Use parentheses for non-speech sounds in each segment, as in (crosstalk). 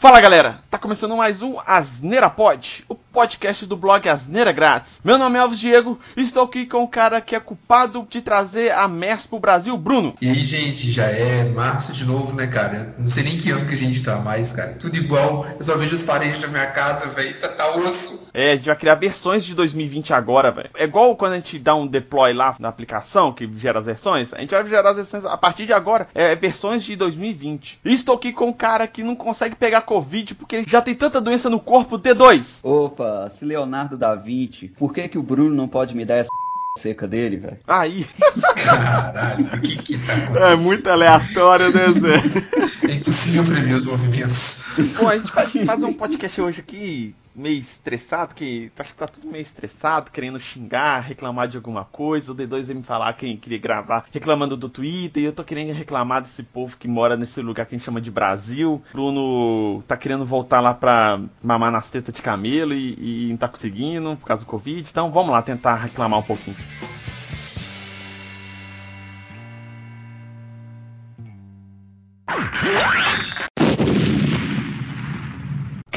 Fala galera, tá começando mais um Asneira Pod, o podcast do blog Asneira Grátis. Meu nome é Alves Diego e estou aqui com o cara que é culpado de trazer a MERS pro Brasil, Bruno. E aí, gente, já é março de novo, né, cara? Não sei nem que ano que a gente tá mais, cara. Tudo igual. Eu só vejo as paredes da minha casa, velho. Tá, tá osso. É, a gente vai criar versões de 2020 agora, velho. É igual quando a gente dá um deploy lá na aplicação que gera as versões. A gente vai gerar as versões a partir de agora, é versões de 2020. E estou aqui com um cara que não consegue pegar Covid porque ele já tem tanta doença no corpo, D2. Opa, se Leonardo da Vinci, por que, que o Bruno não pode me dar essa seca dele, velho? Aí. Caralho, o que que tá acontecendo? (laughs) É muito aleatório, né, Zé? É impossível prever os movimentos. Bom, a gente vai fazer um podcast hoje aqui meio estressado, que acho que tá tudo meio estressado, querendo xingar, reclamar de alguma coisa. O D2 veio me falar quem queria gravar reclamando do Twitter, e eu tô querendo reclamar desse povo que mora nesse lugar que a gente chama de Brasil. Bruno tá querendo voltar lá pra mamar nas tetas de camelo e, e não tá conseguindo por causa do Covid. Então vamos lá tentar reclamar um pouquinho.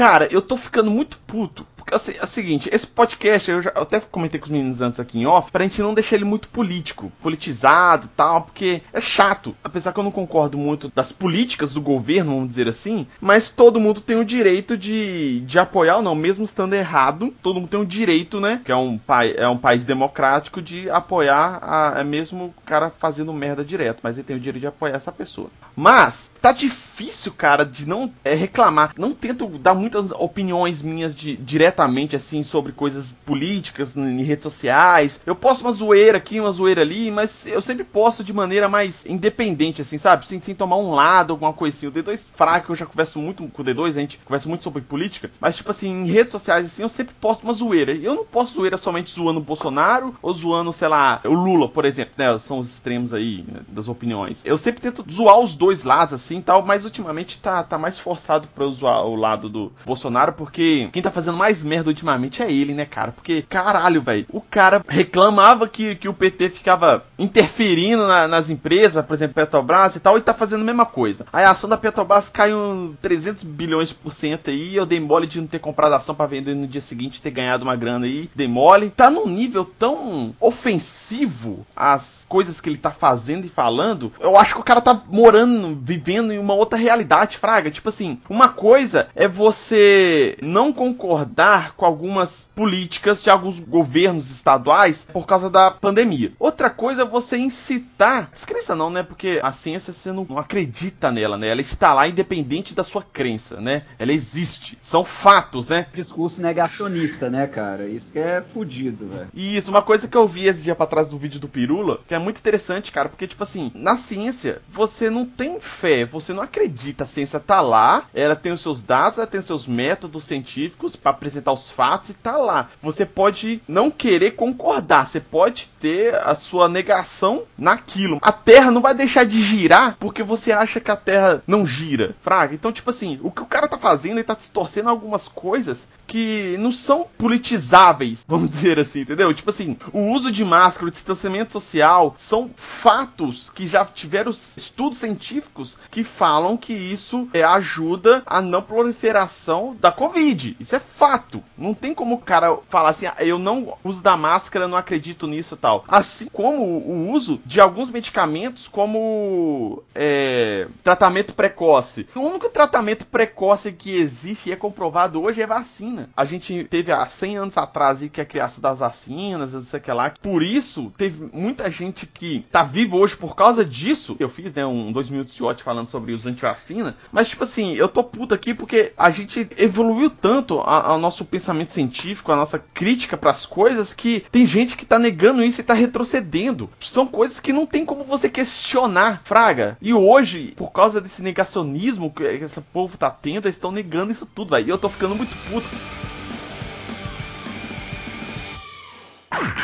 Cara, eu tô ficando muito puto. Assim, é o seguinte, esse podcast, eu, já, eu até comentei com os meninos antes aqui em off, pra gente não deixar ele muito político, politizado e tal, porque é chato. Apesar que eu não concordo muito das políticas do governo, vamos dizer assim, mas todo mundo tem o direito de, de apoiar ou não, mesmo estando errado, todo mundo tem o direito, né? Que é um, pai, é um país democrático de apoiar a, é mesmo o cara fazendo merda direto, mas ele tem o direito de apoiar essa pessoa. Mas tá difícil, cara, de não é, reclamar. Não tento dar muitas opiniões minhas de, diretamente, assim, sobre coisas políticas em redes sociais. Eu posto uma zoeira aqui, uma zoeira ali, mas eu sempre posto de maneira mais independente, assim, sabe? Sem, sem tomar um lado, alguma coisa assim. O D2 fraco, eu já converso muito com o D2, a gente conversa muito sobre política. Mas, tipo assim, em redes sociais, assim, eu sempre posto uma zoeira. E eu não posto zoeira somente zoando o Bolsonaro ou zoando, sei lá, o Lula, por exemplo, né? São os extremos aí né, das opiniões. Eu sempre tento zoar os dois lados, assim, tal, mas ultimamente tá, tá mais forçado pra eu zoar o lado do Bolsonaro, porque quem tá fazendo mais merda ultimamente é ele, né, cara? Porque, caralho, velho, o cara reclamava que, que o PT ficava interferindo na- nas empresas, por exemplo, Petrobras e tal, e tá fazendo a mesma coisa. Aí a ação da Petrobras caiu 300 bilhões por cento aí, eu dei mole de não ter comprado a ação pra vender no dia seguinte, ter ganhado uma grana aí, dei mole. Tá num nível tão ofensivo as coisas que ele tá fazendo e falando, eu acho que o cara tá morando, vivendo em uma outra realidade, fraga. Tipo assim, uma coisa é você não concordar com algumas políticas de alguns governos estaduais por causa da pandemia. Outra coisa é você incitar, descrença não, né? Porque a ciência você não, não acredita nela, né? Ela está lá independente da sua crença, né? Ela existe. São fatos, né? Discurso negacionista, né, cara? Isso que é fudido, velho. E isso, uma coisa que eu vi esse dia pra trás do vídeo do Pirula, que é muito interessante, cara, porque, tipo assim, na ciência, você não tem fé, você não acredita. A ciência tá lá, ela tem os seus dados, ela tem os seus métodos científicos pra apresentar os fatos e tá lá. Você pode não querer concordar, você pode ter a sua negação naquilo. A Terra não vai deixar de girar porque você acha que a Terra não gira, fraga. Então, tipo assim, o que o cara tá fazendo, ele tá distorcendo algumas coisas que não são politizáveis, (laughs) vamos dizer assim, entendeu? Tipo assim, o uso de máscara, o distanciamento social são fatos que já tiveram estudos científicos que falam que isso é, ajuda a não proliferação da Covid. Isso é fato. Não tem como o cara falar assim, ah, eu não uso da máscara, não acredito nisso e tal. Assim como o uso de alguns medicamentos como é, tratamento precoce. O único tratamento precoce que existe e é comprovado hoje é vacina. A gente teve há 100 anos atrás aí, que é a criação das vacinas, não sei o que lá. Por isso, teve muita gente que tá vivo hoje por causa disso. Eu fiz, né, um dois minutos de ótimo falando sobre os antivacina. Mas, tipo assim, eu tô puto aqui porque a gente evoluiu tanto ao nosso pensamento científico, a nossa crítica pras coisas, que tem gente que tá negando isso e tá retrocedendo. São coisas que não tem como você questionar, Fraga. E hoje, por causa desse negacionismo que esse povo tá tendo, eles estão negando isso tudo, velho. E eu tô ficando muito puto.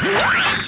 Yeah!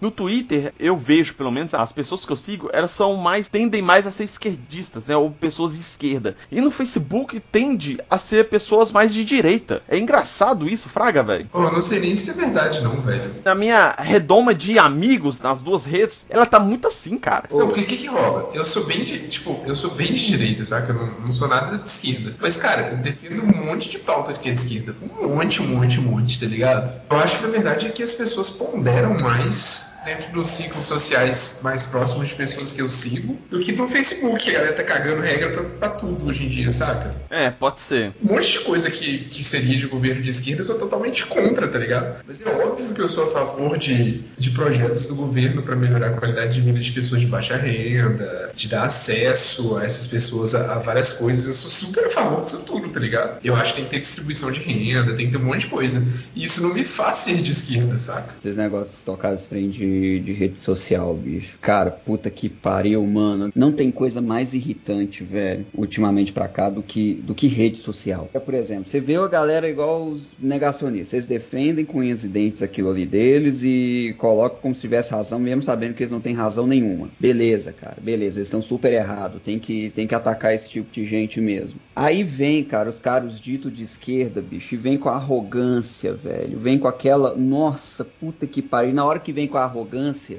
No Twitter, eu vejo, pelo menos, as pessoas que eu sigo, elas são mais, tendem mais a ser esquerdistas, né? Ou pessoas de esquerda. E no Facebook tende a ser pessoas mais de direita. É engraçado isso, Fraga, velho. Pô, eu não sei nem se é verdade, não, velho. Na minha redoma de amigos nas duas redes, ela tá muito assim, cara. Não, porque o que que rola? Eu sou bem de, tipo, eu sou bem de direita, saca? Eu não, não sou nada de esquerda. Mas, cara, eu defendo um monte de pauta que é de esquerda. Um monte, um monte, um monte, tá ligado? Eu acho que a verdade é que as pessoas ponderam mais dentro dos ciclos sociais mais próximos de pessoas que eu sigo do que no Facebook. A galera tá cagando regra pra, pra tudo hoje em dia, saca? É, pode ser. Um monte de coisa que, que seria de governo de esquerda eu sou totalmente contra, tá ligado? Mas é óbvio que eu sou a favor de, de projetos do governo para melhorar a qualidade de vida de pessoas de baixa renda, de dar acesso a essas pessoas a, a várias coisas. Eu sou super a favor disso tudo, tá ligado? Eu acho que tem que ter distribuição de renda, tem que ter um monte de coisa. E isso não me faz ser de esquerda, saca? Esses negócios tocados trem de, de rede social, bicho. Cara, puta que pariu, mano. Não tem coisa mais irritante, velho, ultimamente pra cá, do que, do que rede social. É, Por exemplo, você vê a galera igual os negacionistas. Eles defendem com unhas e dentes aquilo ali deles e colocam como se tivesse razão, mesmo sabendo que eles não têm razão nenhuma. Beleza, cara, beleza. Eles estão super errados. Tem que, tem que atacar esse tipo de gente mesmo. Aí vem, cara, os caras ditos de esquerda, bicho, e vem com a arrogância, velho. Vem com aquela. Nossa, puta que pariu. E na hora que vem com a arrogância,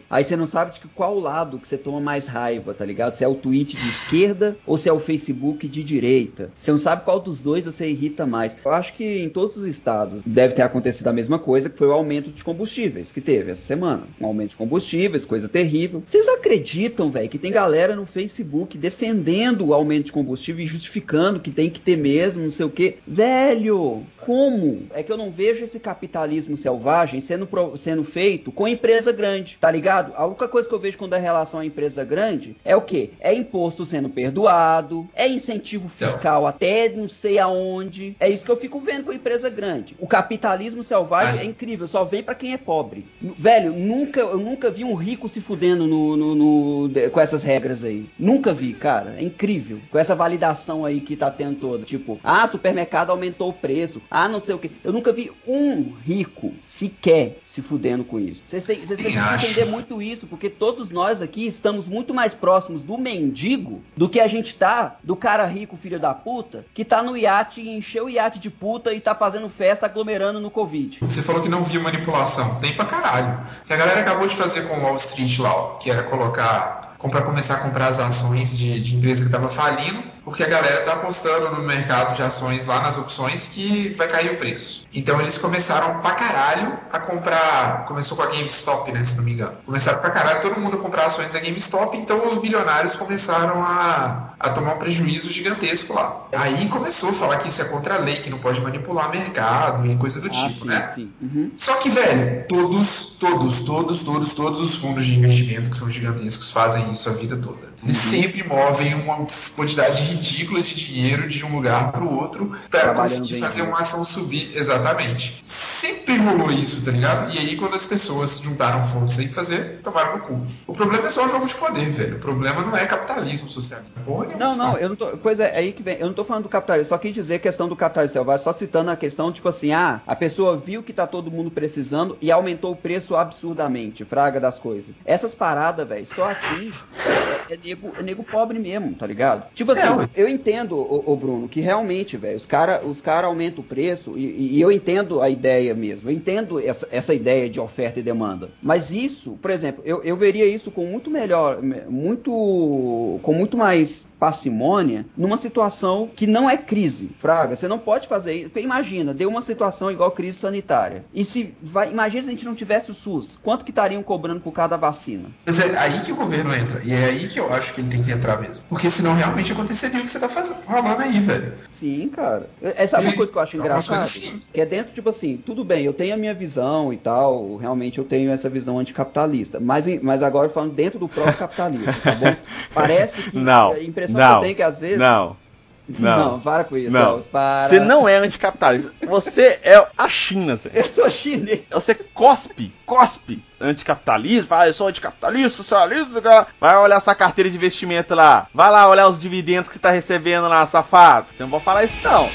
aí você não sabe de qual lado que você toma mais raiva, tá ligado? Se é o tweet de esquerda ou se é o Facebook de direita. Você não sabe qual dos dois você irrita mais. Eu acho que em todos os estados deve ter acontecido a mesma coisa, que foi o aumento de combustíveis que teve essa semana. Um aumento de combustíveis, coisa terrível. Vocês acreditam, velho, que tem galera no Facebook defendendo o aumento de combustível e justificando que tem que ter mesmo, não sei o quê? Velho, como? É que eu não vejo esse capitalismo selvagem sendo, sendo feito com empresa grande, tá ligado? A única coisa que eu vejo quando é relação à empresa grande é o quê? É imposto sendo perdoado, é incentivo fiscal até não sei aonde. É isso que eu fico vendo com a empresa grande. O capitalismo selvagem Ai. é incrível, só vem pra quem é pobre. Velho, nunca, eu nunca vi um rico se fudendo no, no- no- com essas regras aí. Nunca vi, cara. É incrível. Com essa validação aí que tá tendo toda. Tipo, ah, supermercado aumentou o preço. Ah, não sei o que. Eu nunca vi um rico sequer se fudendo com isso. Vocês têm- vocês precisam acho. entender muito isso, porque todos nós aqui estamos muito mais próximos do mendigo do que a gente tá do cara rico, filho da puta, que tá no iate e encheu o iate de puta e tá fazendo festa aglomerando no Covid. Você falou que não viu manipulação. Tem pra caralho. Que a galera acabou de fazer com o Wall Street lá, ó, que era colocar. Comprar, começar a comprar as ações de, de empresa que estava falindo, porque a galera tá apostando no mercado de ações lá nas opções que vai cair o preço. Então eles começaram pra caralho a comprar. Começou com a GameStop, né? Se não me engano. Começaram pra caralho todo mundo a comprar ações da GameStop, então os bilionários começaram a, a tomar um prejuízo gigantesco lá. Aí começou a falar que isso é contra a lei, que não pode manipular mercado e coisa do Ah, tipo, sim, né? sim. Uhum. Só que, velho, todos, todos, todos, todos, todos os fundos de investimento que são gigantescos fazem isso a vida toda. Eles Uhum. sempre movem uma quantidade ridícula de dinheiro de um lugar para o outro para conseguir fazer junto. uma ação subir. Exatamente. Sempre rolou isso, tá ligado? E aí, quando as pessoas juntaram força e fazer, tomaram no cu. O problema é só o jogo de poder, velho. O problema não é capitalismo nenhuma, Não, não, eu não tô. Pois é, aí que vem. Eu não tô falando do capitalismo, só quis dizer a questão do capitalismo selvagem, só citando a questão, tipo assim, ah, a pessoa viu que tá todo mundo precisando e aumentou o preço absurdamente, fraga das coisas. Essas paradas, velho, só atinge. É, é nego, é nego pobre mesmo, tá ligado? Tipo assim, É, eu entendo, ô, ô, Bruno, que realmente, velho, os caras os cara aumentam o preço e, e eu entendo a ideia mesmo. Eu entendo essa, essa ideia de oferta e demanda. Mas isso, por exemplo, eu, eu veria isso com muito melhor, muito. com muito mais parcimônia numa situação que não é crise, Fraga. Você não pode fazer isso. Porque imagina, deu uma situação igual crise sanitária. E se vai, imagina se a gente não tivesse o SUS, quanto que estariam cobrando por cada vacina? Mas é aí que o governo entra. E é aí que eu acho que ele tem que entrar mesmo. Porque senão realmente aconteceria o que você tá fazendo, falando aí, velho. Sim, cara. Essa é uma coisa que eu acho é engraçada. assim. Que é dentro, tipo assim, tudo bem, eu tenho a minha visão e tal, realmente eu tenho essa visão anticapitalista. Mas, mas agora falando dentro do próprio capitalismo, tá bom? (laughs) Parece que Não, a impressão não, que eu tenho que às vezes. (laughs) Não. Não. para com isso, Não. Elvis, para. Você não é anticapitalista. Você é a China, Zé. Eu sou chinês. Você cospe, cospe anticapitalismo, fala, eu sou anticapitalista, socialista, cara. vai olhar sua carteira de investimento lá, vai lá olhar os dividendos que você tá recebendo lá, safado. Você não pode falar isso não.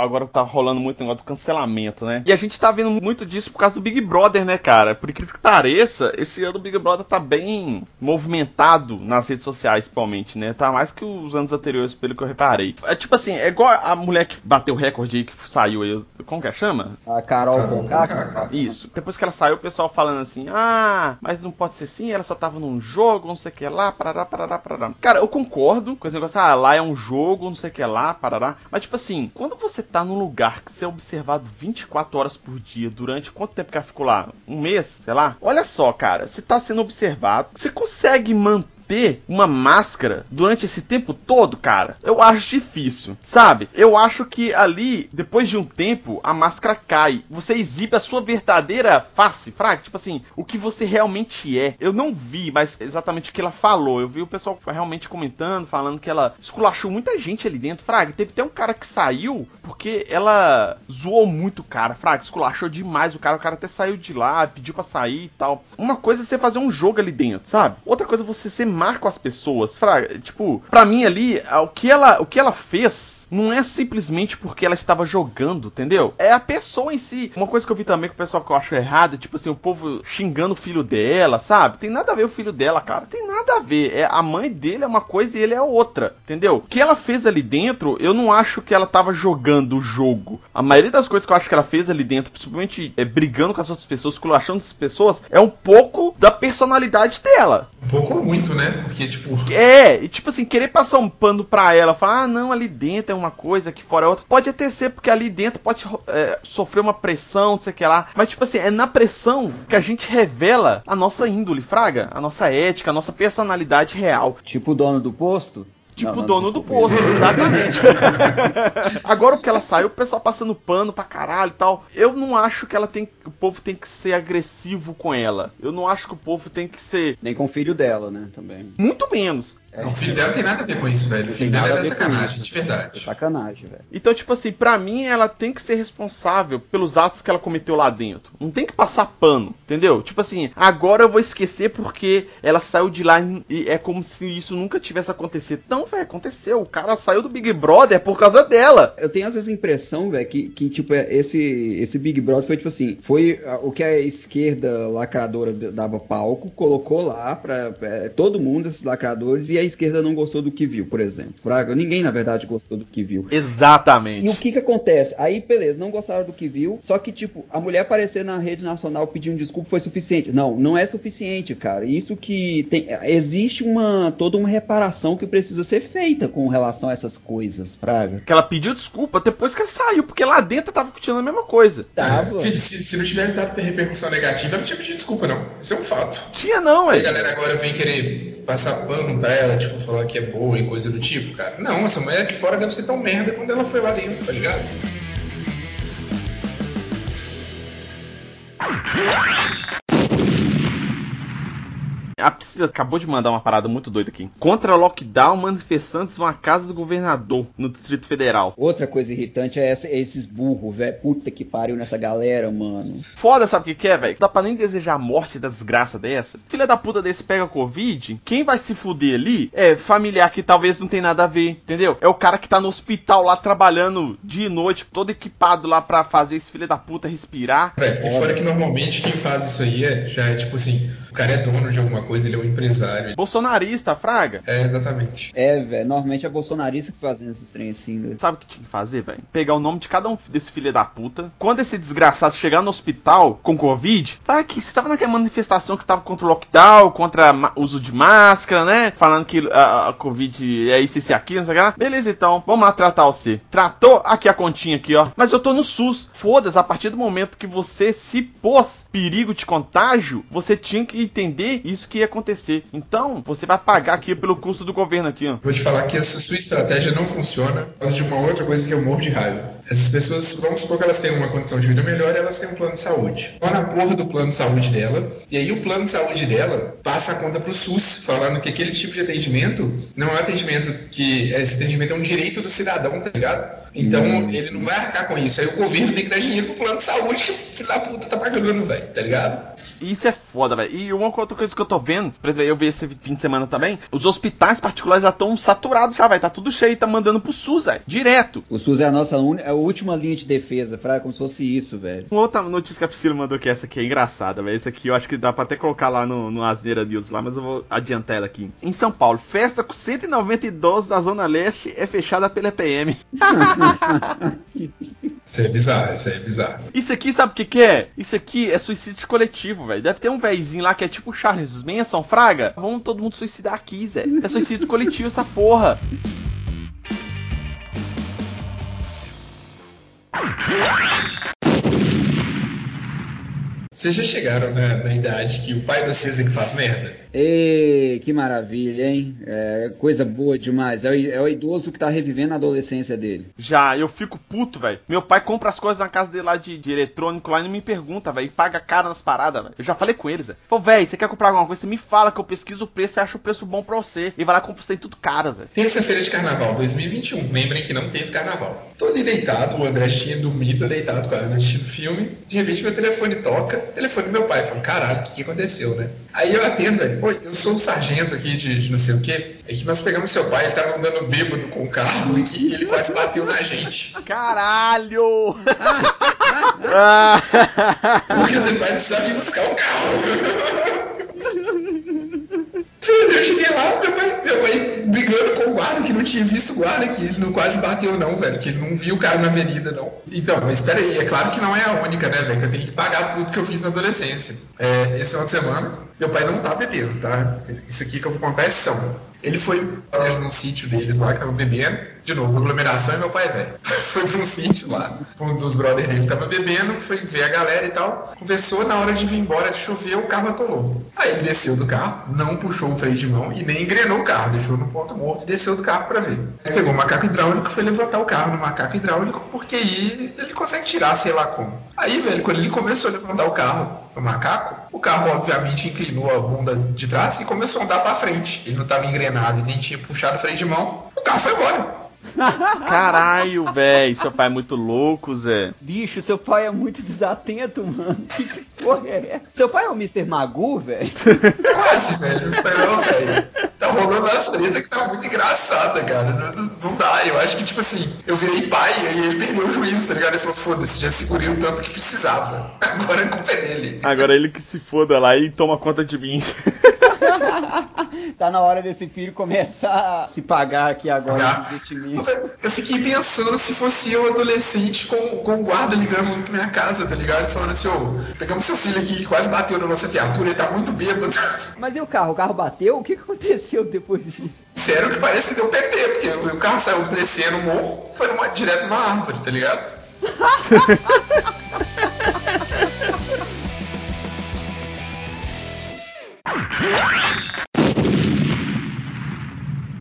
Agora tá rolando muito negócio do cancelamento, né? E a gente tá vendo muito disso por causa do Big Brother, né, cara? Por incrível que pareça, esse ano o Big Brother tá bem movimentado nas redes sociais, principalmente, né? Tá mais que os anos anteriores, pelo que eu reparei. É tipo assim, é igual a mulher que bateu o recorde aí, que saiu aí, como que é? chama? A Carol Conká. Isso. Depois que ela saiu, o pessoal falando assim, ah, mas não pode ser assim, ela só tava num jogo, não sei o que lá, parará, parará, parará. Cara, eu concordo com esse negócio, ah, lá é um jogo, não sei o que lá, parará. Mas tipo assim, quando você tá num lugar que você é observado 24 horas por dia, durante quanto tempo que ela ficou lá? Um mês, sei lá? Olha só, cara, você tá sendo observado, você consegue manter ter uma máscara durante esse tempo todo, cara, eu acho difícil, sabe? Eu acho que ali, depois de um tempo, a máscara cai. Você exibe a sua verdadeira face, fraga, tipo assim, o que você realmente é. Eu não vi, mas exatamente o que ela falou. Eu vi o pessoal realmente comentando, falando que ela esculachou muita gente ali dentro, fraga. Teve até um cara que saiu porque ela zoou muito o cara, fraga, esculachou demais o cara. O cara até saiu de lá, pediu para sair e tal. Uma coisa é você fazer um jogo ali dentro, sabe? Outra coisa é você ser marco as pessoas. Fraga, tipo, pra mim ali, o que ela, o que ela fez não é simplesmente porque ela estava jogando, entendeu? É a pessoa em si. Uma coisa que eu vi também com o pessoal que eu acho errado, tipo assim, o povo xingando o filho dela, sabe? Tem nada a ver o filho dela, cara. Tem nada a ver. É a mãe dele é uma coisa e ele é outra, entendeu? O que ela fez ali dentro, eu não acho que ela tava jogando o jogo. A maioria das coisas que eu acho que ela fez ali dentro, principalmente é, brigando com as outras pessoas, culachando as pessoas, é um pouco da personalidade dela. Pouco muito, né? Porque, tipo. É, e tipo assim, querer passar um pano pra ela, falar, ah, não, ali dentro é uma coisa, aqui fora é outra. Pode até ser, porque ali dentro pode é, sofrer uma pressão, não sei o que lá. Mas, tipo assim, é na pressão que a gente revela a nossa índole, fraga, a nossa ética, a nossa personalidade real. Tipo o dono do posto? Tipo o dono do posto, exatamente. (laughs) Agora o que ela saiu, o pessoal passando pano pra caralho e tal. Eu não acho que ela tem. O povo tem que ser agressivo com ela. Eu não acho que o povo tem que ser. Nem com o filho dela, né? Também. Muito menos. É. O filho dela tem nada a ver com isso, velho. O filho dela é sacanagem, de verdade. É sacanagem, velho. Então, tipo assim, pra mim, ela tem que ser responsável pelos atos que ela cometeu lá dentro. Não tem que passar pano, entendeu? Tipo assim, agora eu vou esquecer porque ela saiu de lá e é como se isso nunca tivesse acontecido. Não, velho, aconteceu. O cara saiu do Big Brother por causa dela. Eu tenho às vezes a impressão, velho, que, que, tipo, é, esse, esse Big Brother foi, tipo assim, foi o que a esquerda lacradora dava palco, colocou lá pra, pra é, todo mundo, esses lacradores, e a esquerda não gostou do que viu, por exemplo. Fraga, ninguém na verdade gostou do que viu. Exatamente. E o que que acontece? Aí, beleza, não gostaram do que viu, só que, tipo, a mulher aparecer na rede nacional pedindo desculpa foi suficiente. Não, não é suficiente, cara. Isso que tem. Existe uma. toda uma reparação que precisa ser feita com relação a essas coisas, Fraga. Que ela pediu desculpa depois que ela saiu, porque lá dentro tava continuando a mesma coisa. Tava. É, se, se, não tivesse dado repercussão negativa, não tinha pedido desculpa, não. Isso é um fato. Tinha não, ué. A galera agora vem querer passar pano pra ela, tipo, falar que é boa e coisa do tipo, cara. Não, essa mulher aqui fora deve ser tão merda quando ela foi lá dentro, tá ligado? A Priscila acabou de mandar uma parada muito doida aqui. Contra lockdown, manifestantes vão à casa do governador no Distrito Federal. Outra coisa irritante é, essa, é esses burros, velho. Puta que pariu nessa galera, mano. Foda, sabe o que, que é, velho? Não dá pra nem desejar a morte da desgraça dessa. Filha da puta desse pega Covid, quem vai se fuder ali é familiar que talvez não tem nada a ver, entendeu? É o cara que tá no hospital lá trabalhando dia e noite, todo equipado lá pra fazer esse filho da puta respirar. Véi, e fora que normalmente quem faz isso aí é, já é tipo assim, o cara é dono de alguma coisa, ele é um empresário. Bolsonarista, Fraga. É, exatamente. É, velho. Normalmente é bolsonarista que fazendo esses trem assim, velho. Sabe o que tinha que fazer, velho? Pegar o nome de cada um desse filho da puta. Quando esse desgraçado chegar no hospital com Covid, tá aqui. Você tava naquela manifestação que estava contra o lockdown, contra o uso de máscara, né? Falando que a, a Covid é isso, isso e aquilo, não sei o que lá. Beleza, então. Vamos lá tratar você. Tratou? Aqui a continha aqui, ó. Mas eu tô no SUS. Foda-se, a partir do momento que você se pôs perigo de contágio, você tinha que entender isso que ia acontecer. Então, você vai pagar aqui pelo custo do governo aqui, ó. Vou te falar que essa sua estratégia não funciona por causa de uma outra coisa que eu morro de raiva. Essas pessoas, vamos supor que elas têm uma condição de vida melhor e elas têm um plano de saúde. Vão na porra do plano de saúde dela, e aí o plano de saúde dela passa a conta pro SUS, falando que aquele tipo de atendimento não é um atendimento que. Esse atendimento é um direito do cidadão, tá ligado? Então hum. ele não vai arcar com isso. Aí o governo tem que dar dinheiro pro plano de saúde que o filho da puta tá pagando, velho, tá ligado? Isso é foda, velho. E uma outra coisa que eu tô vendo, por exemplo, eu vi esse fim de semana também, os hospitais particulares já estão saturados já, vai. Tá tudo cheio, tá mandando pro SUS, velho. Direto. O SUS é a nossa é última linha de defesa, fraga, como se fosse isso, velho. Uma outra notícia que a Priscila mandou que essa aqui é engraçada, velho. Essa aqui eu acho que dá pra até colocar lá no, no Asneira News lá, mas eu vou adiantar ela aqui. Em São Paulo, festa com 190 idosos da Zona Leste é fechada pela PM. (laughs) (laughs) (laughs) Isso é bizarro, isso é bizarro. Isso aqui, sabe o que, que é? Isso aqui é suicídio coletivo, velho. Deve ter um véizinho lá que é tipo Charles Manson, fraga. Vamos todo mundo suicidar aqui, Zé. É suicídio coletivo essa porra. Vocês já chegaram na, na idade que o pai da Cisa que faz merda? Ê, que maravilha, hein? É coisa boa demais. É o, é o idoso que tá revivendo a adolescência dele. Já, eu fico puto, velho. Meu pai compra as coisas na casa dele lá de, de eletrônico lá e não me pergunta, velho. E paga caro nas paradas, velho. Eu já falei com eles, velho. Falei, velho, você quer comprar alguma coisa? Você me fala que eu pesquiso o preço e acho o preço bom pra você. E vai lá e compra tem tudo caro, velho. Terça-feira de carnaval, 2021. Lembrem que não teve carnaval. Tô ali deitado, o André tinha dormido, tô deitado com a Ana assistindo filme. De repente meu telefone toca. Telefone do meu pai. Falo, caralho, o que, que aconteceu, né? Aí eu atendo, velho. Eu sou um sargento aqui de, de não sei o quê. É que nós pegamos seu pai, ele tava andando bêbado com o carro aqui e ele quase bateu na gente. Caralho! (laughs) Porque seu pai precisava ir buscar o carro. (laughs) Eu cheguei lá, meu pai, meu pai brigando com o guarda, que não tinha visto o guarda, que ele não quase bateu, não, velho, que ele não viu o cara na avenida, não. Então, mas espera aí, é claro que não é a única, né, velho, que eu tenho que pagar tudo que eu fiz na adolescência. É, esse final de semana, meu pai não tá bebendo, tá? Isso aqui que eu vou contar é são. Ele foi no sítio deles lá, que tava bebendo. De novo, aglomeração e meu pai é velho. (laughs) foi pra um sítio lá. Um dos brothers dele tava bebendo, foi ver a galera e tal. Conversou, na hora de vir embora, de chover, o carro atolou. Aí ele desceu do carro, não puxou o freio de mão e nem engrenou o carro, deixou no ponto morto e desceu do carro para ver. Aí pegou o macaco hidráulico foi levantar o carro no macaco hidráulico, porque aí ele consegue tirar, sei lá como. Aí, velho, quando ele começou a levantar o carro no macaco, o carro obviamente inclinou a bunda de trás e começou a andar para frente. Ele não estava engrenado e nem tinha puxado o freio de mão, o carro foi embora. (laughs) Caralho, velho, seu pai é muito louco, Zé. Bicho, seu pai é muito desatento, mano. Que porra é essa? Seu pai é o Mr. Magu, velho? Quase, velho. Não, velho. Rolando umas treta que tá muito engraçada, cara. Não, não, dá. Eu acho que, tipo assim, eu virei pai e ele perdeu o juízo, tá ligado? Ele falou, foda-se, já segurei o tanto que precisava. (laughs) Agora a culpa é dele. Agora ele que se foda lá e toma conta de mim. (laughs) tá na hora desse filho começar a se pagar aqui agora de investimento. Eu fiquei pensando se fosse eu adolescente com, com o guarda ligando pra minha casa, tá ligado? Falando assim, ô, pegamos seu filho aqui quase bateu na nossa viatura, ele tá muito bêbado. (laughs) Mas e o carro? O carro bateu? O que aconteceu depois disso? Sério que parece que deu PT, porque o carro saiu descendo o morro, foi numa, direto numa árvore, tá ligado? (laughs)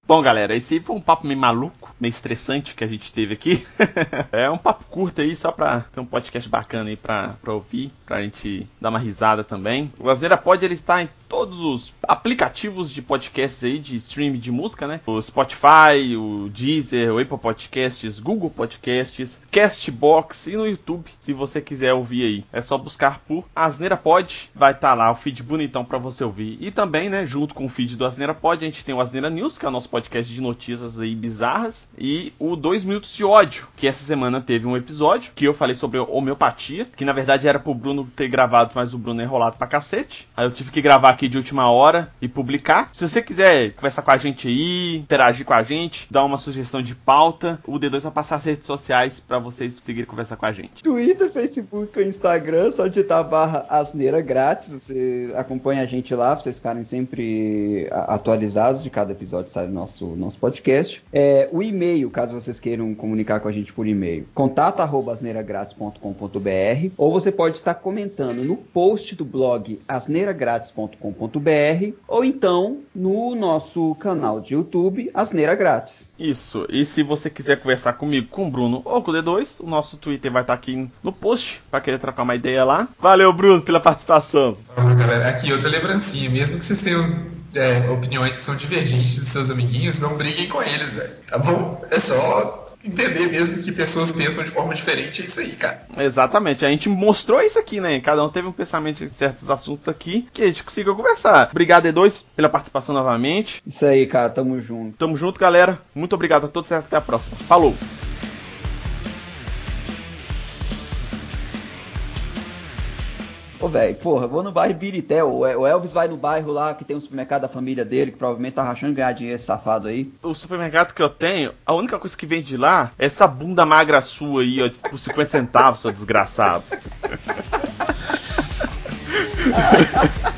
Bom, galera, esse foi um papo meio maluco, meio estressante que a gente teve aqui. (laughs) é um papo curto aí, só pra ter um podcast bacana aí pra, pra ouvir, pra gente dar uma risada também. O Asneira Pod, ele está em todos os aplicativos de podcasts aí, de streaming de música, né? O Spotify, o Deezer, o Apple Podcasts, Google Podcasts, Castbox e no YouTube, se você quiser ouvir aí. É só buscar por Asneira Pod, vai estar tá lá o feed bonitão pra você ouvir. E também, né, junto com o feed do Asneira Pod, a gente tem o Asneira News, que é o nosso podcast de notícias aí bizarras, e o 2 Minutos de Ódio, que essa semana teve um episódio que eu falei sobre homeopatia, que na verdade era pro Bruno ter gravado, mas o Bruno é enrolado pra cacete. Aí eu tive que gravar aqui de última hora e publicar. Se você quiser conversar com a gente aí, interagir com a gente, dar uma sugestão de pauta, o D2 vai passar as redes sociais para vocês conseguirem conversar com a gente. Twitter, Facebook, Instagram, só digitar barra asneira grátis. Você acompanha a gente lá, vocês ficarem sempre atualizados de cada episódio sai do nosso, nosso podcast. É, o e-mail, caso vocês queiram comunicar com a gente por e-mail, contato arroba asneiragratis.com.br ou você pode estar comentando no post do blog asneiragratis.com.br ou então no nosso canal de YouTube Asneira Grátis. Isso, e se você quiser conversar comigo, com o Bruno ou com o D2, o nosso Twitter vai estar aqui no post para querer trocar uma ideia lá. Valeu, Bruno, pela participação. Galera. Aqui outra lembrancinha, mesmo que vocês tenham é, opiniões que são divergentes dos seus amiguinhos, não briguem com eles, velho. Tá bom? É só entender mesmo que pessoas pensam de forma diferente, é isso aí, cara. Exatamente, a gente mostrou isso aqui, né? Cada um teve um pensamento de certos assuntos aqui que a gente conseguiu conversar. Obrigado, E2, pela participação novamente. Isso aí, cara, tamo junto. Tamo junto, galera. Muito obrigado a todos e até a próxima. Falou! Ô, velho, porra, vou no bairro Birité. O Elvis vai no bairro lá que tem um supermercado da família dele, que provavelmente tá rachando ganhar dinheiro esse safado aí. O supermercado que eu tenho, a única coisa que vem de lá é essa bunda magra sua aí, ó, por 50 centavos, seu desgraçado. (laughs)